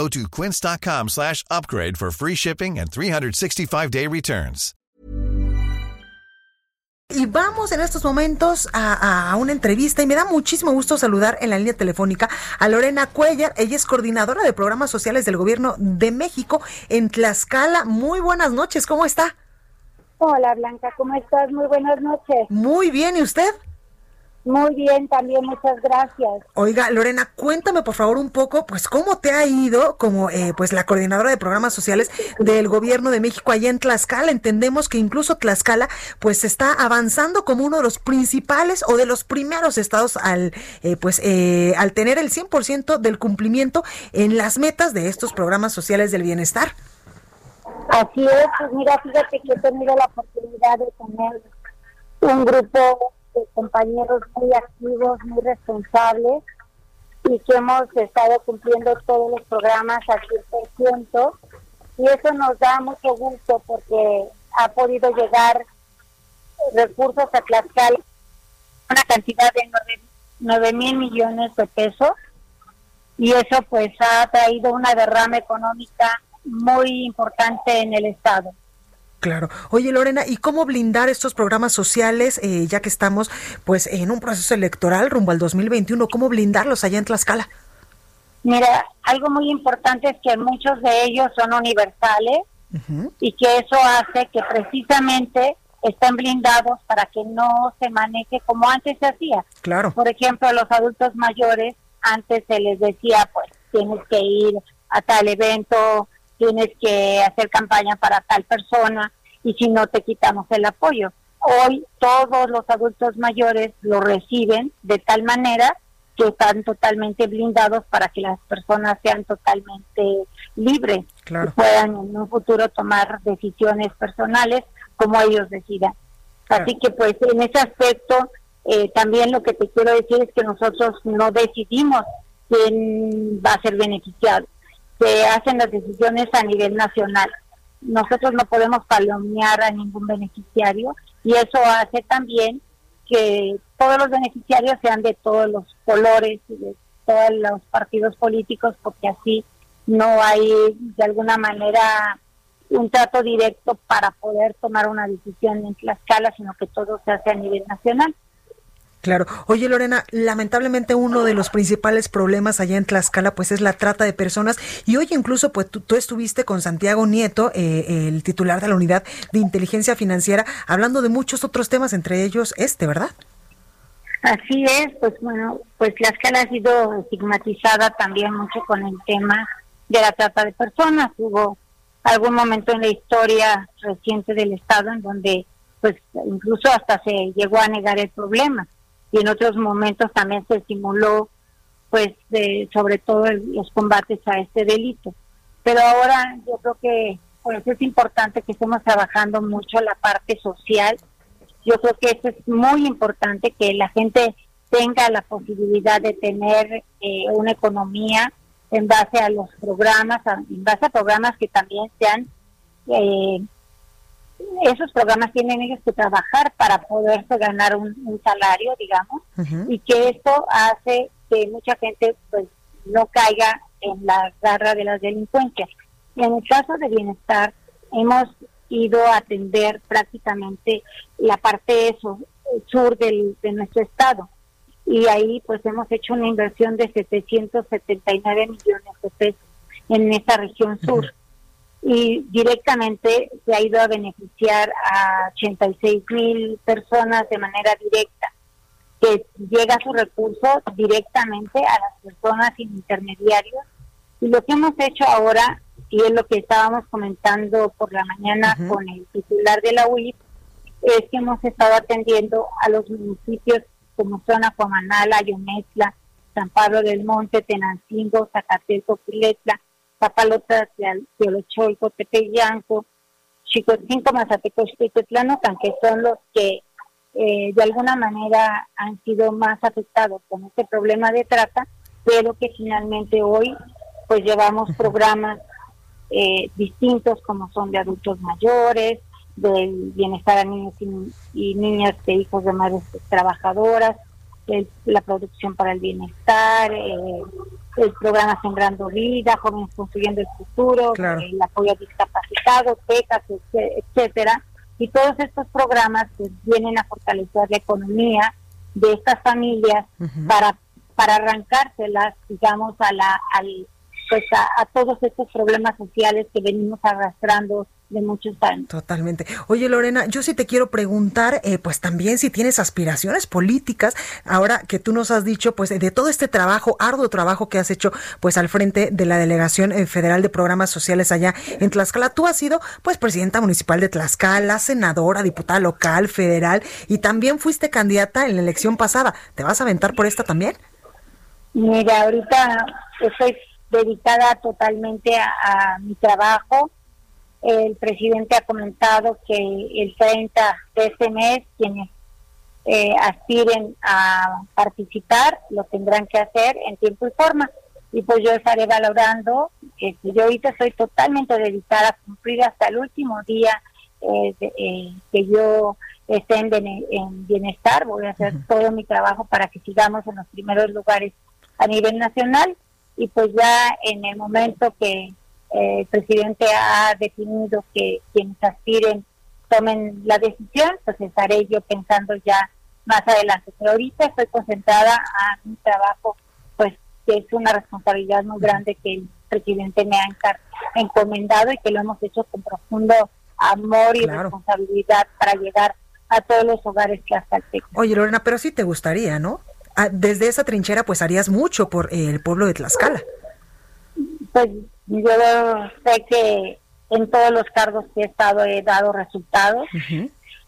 Go to quince.com slash upgrade for free shipping and 365-day returns. Y vamos en estos momentos a, a, una entrevista y me da muchísimo gusto saludar en la línea telefónica a Lorena Cuellar. Ella es coordinadora de programas sociales del Gobierno de México en Tlaxcala. Muy buenas noches, ¿cómo está? Hola Blanca, ¿cómo estás? Muy buenas noches. Muy bien, ¿y usted? Muy bien, también muchas gracias. Oiga, Lorena, cuéntame por favor un poco, pues cómo te ha ido como eh, pues la coordinadora de programas sociales del Gobierno de México allá en Tlaxcala. Entendemos que incluso Tlaxcala pues está avanzando como uno de los principales o de los primeros estados al eh, pues eh, al tener el 100% del cumplimiento en las metas de estos programas sociales del bienestar. Así es, pues mira, fíjate que he tenido la oportunidad de tener un grupo compañeros muy activos, muy responsables y que hemos estado cumpliendo todos los programas al 100% y eso nos da mucho gusto porque ha podido llegar recursos a Tlaxcala, una cantidad de 9 mil millones de pesos y eso pues ha traído una derrama económica muy importante en el Estado. Claro. Oye, Lorena, ¿y cómo blindar estos programas sociales, eh, ya que estamos pues en un proceso electoral rumbo al 2021? ¿Cómo blindarlos allá en Tlaxcala? Mira, algo muy importante es que muchos de ellos son universales y que eso hace que precisamente estén blindados para que no se maneje como antes se hacía. Claro. Por ejemplo, a los adultos mayores antes se les decía, pues tienes que ir a tal evento, tienes que hacer campaña para tal persona y si no te quitamos el apoyo. Hoy todos los adultos mayores lo reciben de tal manera que están totalmente blindados para que las personas sean totalmente libres y puedan en un futuro tomar decisiones personales como ellos decidan. Así que pues en ese aspecto eh, también lo que te quiero decir es que nosotros no decidimos quién va a ser beneficiado se hacen las decisiones a nivel nacional. Nosotros no podemos palomear a ningún beneficiario y eso hace también que todos los beneficiarios sean de todos los colores y de todos los partidos políticos porque así no hay de alguna manera un trato directo para poder tomar una decisión en Tlaxcala, sino que todo se hace a nivel nacional. Claro. Oye, Lorena, lamentablemente uno de los principales problemas allá en Tlaxcala, pues es la trata de personas. Y hoy incluso, pues tú, estuviste con Santiago Nieto, eh, el titular de la Unidad de Inteligencia Financiera, hablando de muchos otros temas, entre ellos este, ¿verdad? Así es, pues bueno, pues Tlaxcala ha sido estigmatizada también mucho con el tema de la trata de personas. Hubo algún momento en la historia reciente del Estado en donde pues incluso hasta se llegó a negar el problema y en otros momentos también se simuló pues de, sobre todo los combates a este delito. Pero ahora yo creo que pues es importante que estemos trabajando mucho la parte social. Yo creo que eso es muy importante que la gente tenga la posibilidad de tener eh, una economía en base a los programas, en base a programas que también sean eh, esos programas tienen ellos que trabajar para poderse ganar un, salario, digamos, y que esto hace que mucha gente pues no caiga en la garra de las delincuencias. Y en el caso de bienestar, hemos ido a atender prácticamente la parte sur, sur del, de nuestro estado. Y ahí pues hemos hecho una inversión de 779 millones de pesos en esa región sur y directamente se ha ido a beneficiar a 86 mil personas de manera directa, que llega su recurso directamente a las personas sin intermediarios. Y lo que hemos hecho ahora, y es lo que estábamos comentando por la mañana con el titular de la UIP, es que hemos estado atendiendo a los municipios como son Acuamanal, Ayonetla, San Pablo del Monte, Tenancingo, Zacateco, Piletla, Papalotas, Teolocholco, Tepeyanco, Chicotinco, Mazateco y Tetlanocan, que son los que eh, de alguna manera han sido más afectados con este problema de trata, pero que finalmente hoy pues llevamos programas eh, distintos como son de adultos mayores, del bienestar a niños y, niñas de hijos de madres trabajadoras, la producción para el bienestar, eh, el programa Sembrando Vida, Jóvenes Construyendo el Futuro, el apoyo a discapacitados, becas, etcétera. Y todos estos programas pues, vienen a fortalecer la economía de estas familias para para arrancárselas, digamos, a la, al, pues a, todos estos problemas sociales que venimos arrastrando de muchos años. Totalmente. Oye, Lorena, yo sí te quiero preguntar, eh, pues también si tienes aspiraciones políticas, ahora que tú nos has dicho, pues de todo este trabajo, arduo trabajo que has hecho, pues al frente de la Delegación eh, Federal de Programas Sociales allá en Tlaxcala. Tú has sido, pues, presidenta municipal de Tlaxcala, senadora, diputada local, federal, y también fuiste candidata en la elección pasada. ¿Te vas a aventar por esta también? Mira, ahorita estoy dedicada totalmente a, mi trabajo. El presidente ha comentado que el 30 de este mes quienes eh, aspiren a participar lo tendrán que hacer en tiempo y forma. Y pues yo estaré valorando, que yo ahorita estoy totalmente dedicada a cumplir hasta el último día eh, eh, que yo esté en, en, bienestar. Voy a hacer todo mi trabajo para que sigamos en los primeros lugares a nivel nacional y pues ya en el momento que eh, el presidente ha definido que quienes aspiren tomen la decisión, pues estaré yo pensando ya más adelante. Pero ahorita estoy concentrada a mi trabajo, pues que es una responsabilidad muy grande que el presidente me ha encomendado y que lo hemos hecho con profundo amor y responsabilidad para llegar a todos los hogares que hasta el Oye, Lorena, pero sí te gustaría, ¿no? Ah, desde esa trinchera pues harías mucho por el pueblo de Tlaxcala. Pues yo sé que en todos los cargos que he estado he dado resultados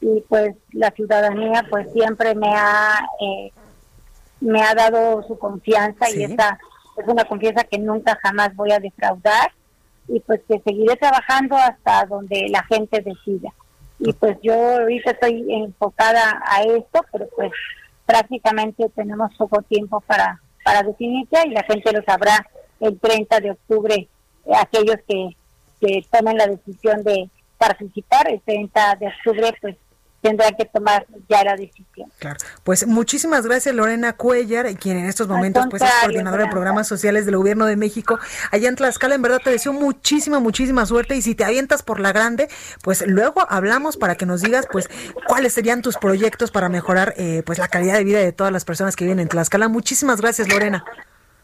y pues la ciudadanía pues siempre me ha eh, me ha dado su confianza y esta es una confianza que nunca jamás voy a defraudar y pues que seguiré trabajando hasta donde la gente decida. Y pues yo ahorita estoy enfocada a esto pero pues prácticamente tenemos poco tiempo para, para definirse y la gente lo sabrá el 30 de octubre, eh, aquellos que, que tomen la decisión de participar, el 30 de octubre pues tendrá que tomar ya la decisión. Claro. Pues muchísimas gracias Lorena Cuellar, quien en estos momentos pues es coordinadora de programas sociales del Gobierno de México. Allá en Tlaxcala, en verdad te deseo muchísima, muchísima suerte y si te avientas por la grande, pues luego hablamos para que nos digas pues cuáles serían tus proyectos para mejorar eh, pues la calidad de vida de todas las personas que viven en Tlaxcala. Muchísimas gracias Lorena.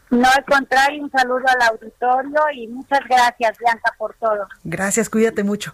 No, al contrario, un saludo al auditorio y muchas gracias Bianca por todo. Gracias, cuídate mucho.